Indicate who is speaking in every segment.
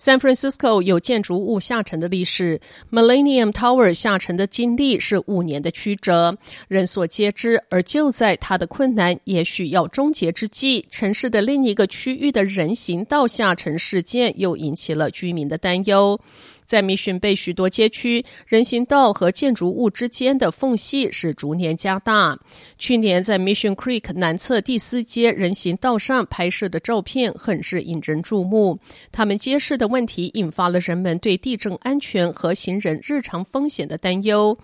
Speaker 1: San Francisco 有建筑物下沉的历史，Millennium Tower 下沉的经历是五年的曲折，人所皆知。而就在它的困难也许要终结之际，城市的另一个区域的人行道下沉事件又引起了居民的担忧。在 Mission Bay 许多街区，人行道和建筑物之间的缝隙是逐年加大。去年在 Mission Creek 南侧第四街人行道上拍摄的照片很是引人注目。他们揭示的问题引发了人们对地震安全和行人日常风险的担忧。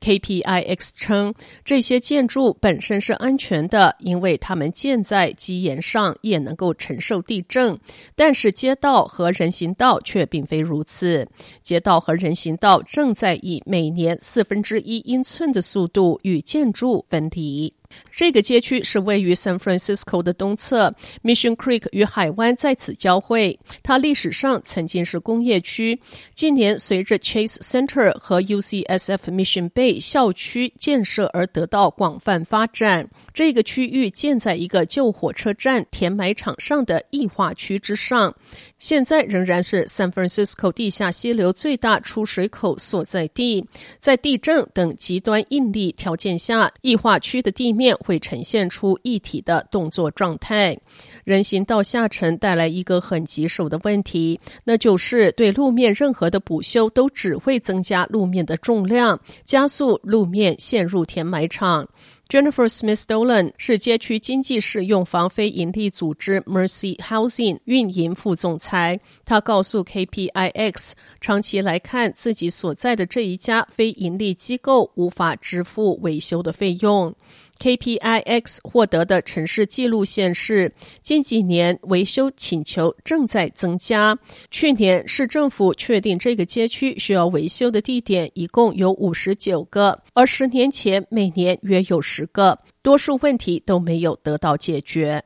Speaker 1: KPIX 称，这些建筑本身是安全的，因为它们建在基岩上，也能够承受地震。但是街道和人行道却并非如此。街道和人行道正在以每年四分之一英寸的速度与建筑分离。这个街区是位于 San Francisco 的东侧，Mission Creek 与海湾在此交汇。它历史上曾经是工业区，近年随着 Chase Center 和 UCSF Mission Bay 校区建设而得到广泛发展。这个区域建在一个旧火车站填埋场上的异化区之上，现在仍然是 San Francisco 地下溪流最大出水口所在地。在地震等极端应力条件下，异化区的地面会呈现出一体的动作状态。人行道下沉带来一个很棘手的问题，那就是对路面任何的补修都只会增加路面的重量，加速路面陷入填埋场。Jennifer Smith Dolan 是街区经济适用房非营利组织 Mercy Housing 运营副总裁。他告诉 KPIX，长期来看，自己所在的这一家非营利机构无法支付维修的费用。KPIX 获得的城市记录显示，近几年维修请求正在增加。去年市政府确定这个街区需要维修的地点一共有五十九个，而十年前每年约有十个，多数问题都没有得到解决。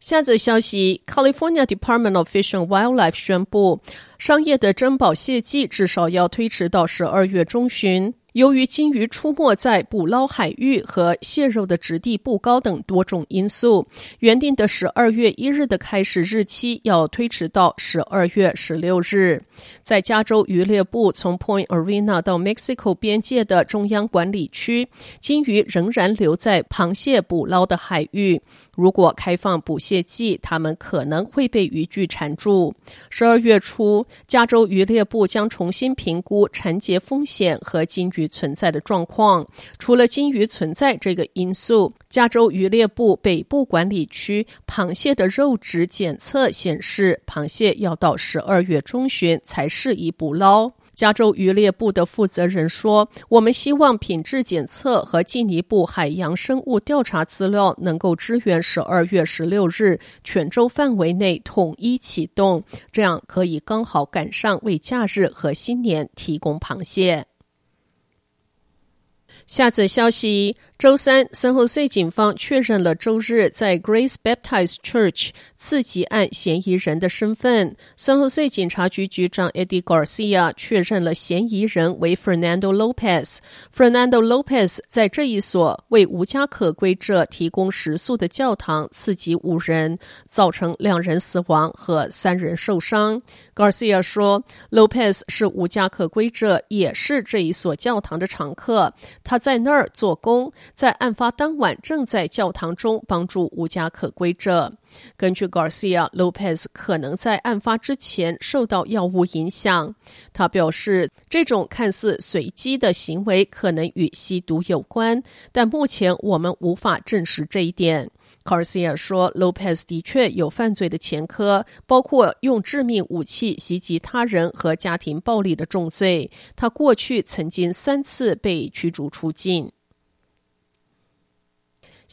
Speaker 1: 下则消息：California Department of Fish and Wildlife 宣布，商业的珍宝蟹季至少要推迟到十二月中旬。由于鲸鱼出没在捕捞海域和蟹肉的质地不高等多种因素，原定的十二月一日的开始日期要推迟到十二月十六日。在加州渔猎部从 Point Arena 到 Mexico 边界的中央管理区，鲸鱼仍然留在螃蟹捕捞的海域。如果开放捕蟹季，它们可能会被渔具缠住。十二月初，加州渔猎部将重新评估缠结风险和鲸鱼存在的状况。除了鲸鱼存在这个因素，加州渔猎部北部管理区螃蟹的肉质检测显示，螃蟹要到十二月中旬才适宜捕捞。加州渔猎部的负责人说：“我们希望品质检测和进一步海洋生物调查资料能够支援十二月十六日全州范围内统一启动，这样可以刚好赶上为假日和新年提供螃蟹。”下则消息。周三，San Jose 警方确认了周日在 Grace Baptist Church 刺击案嫌疑人的身份。San Jose 警察局局长 Eddie Garcia 确认了嫌疑人为 Fernando Lopez。Fernando Lopez 在这一所为无家可归者提供食宿的教堂刺击五人，造成两人死亡和三人受伤。Garcia 说，Lopez 是无家可归者，也是这一所教堂的常客。他他在那儿做工。在案发当晚，正在教堂中帮助无家可归者。根据 Garcia，Lopez 可能在案发之前受到药物影响。他表示，这种看似随机的行为可能与吸毒有关，但目前我们无法证实这一点。Garcia 说，Lopez 的确有犯罪的前科，包括用致命武器袭击他人和家庭暴力的重罪。他过去曾经三次被驱逐出境。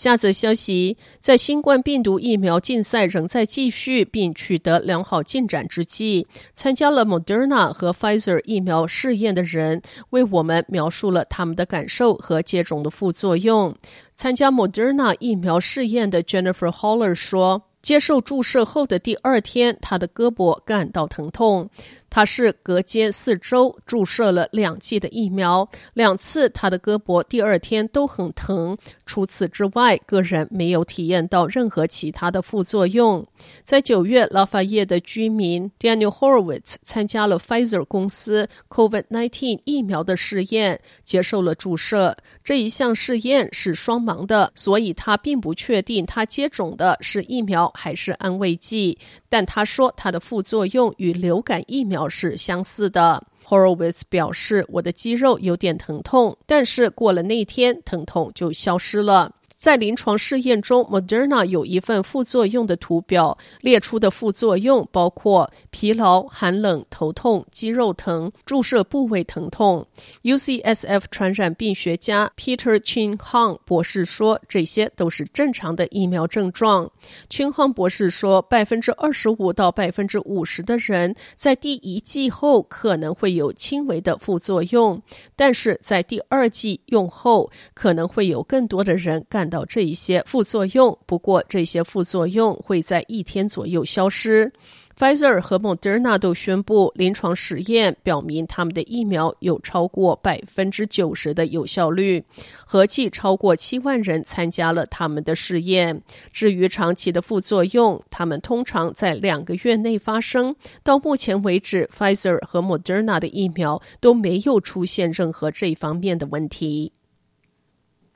Speaker 1: 下则消息，在新冠病毒疫苗竞赛仍在继续并取得良好进展之际，参加了 Moderna 和 Pfizer 疫苗试验的人为我们描述了他们的感受和接种的副作用。参加 Moderna 疫苗试验的 Jennifer Holler 说。接受注射后的第二天，他的胳膊感到疼痛。他是隔间四周注射了两剂的疫苗，两次他的胳膊第二天都很疼。除此之外，个人没有体验到任何其他的副作用。在九月，拉法叶的居民 Daniel Horowitz 参加了 Pfizer 公司 COVID-19 疫苗的试验，接受了注射。这一项试验是双盲的，所以他并不确定他接种的是疫苗还是安慰剂。但他说，他的副作用与流感疫苗是相似的。Horowitz 表示：“我的肌肉有点疼痛，但是过了那天，疼痛就消失了。”在临床试验中，Moderna 有一份副作用的图表，列出的副作用包括疲劳、寒冷、头痛、肌肉疼、注射部位疼痛。UCSF 传染病学家 Peter Chin-Hong 博士说，这些都是正常的疫苗症状。Chin-Hong 博士说，百分之二十五到百分之五十的人在第一剂后可能会有轻微的副作用，但是在第二剂用后，可能会有更多的人感到这一些副作用，不过这些副作用会在一天左右消失。Pfizer 和 Moderna 都宣布，临床实验表明他们的疫苗有超过百分之九十的有效率，合计超过七万人参加了他们的试验。至于长期的副作用，他们通常在两个月内发生。到目前为止，Pfizer 和 Moderna 的疫苗都没有出现任何这方面的问题。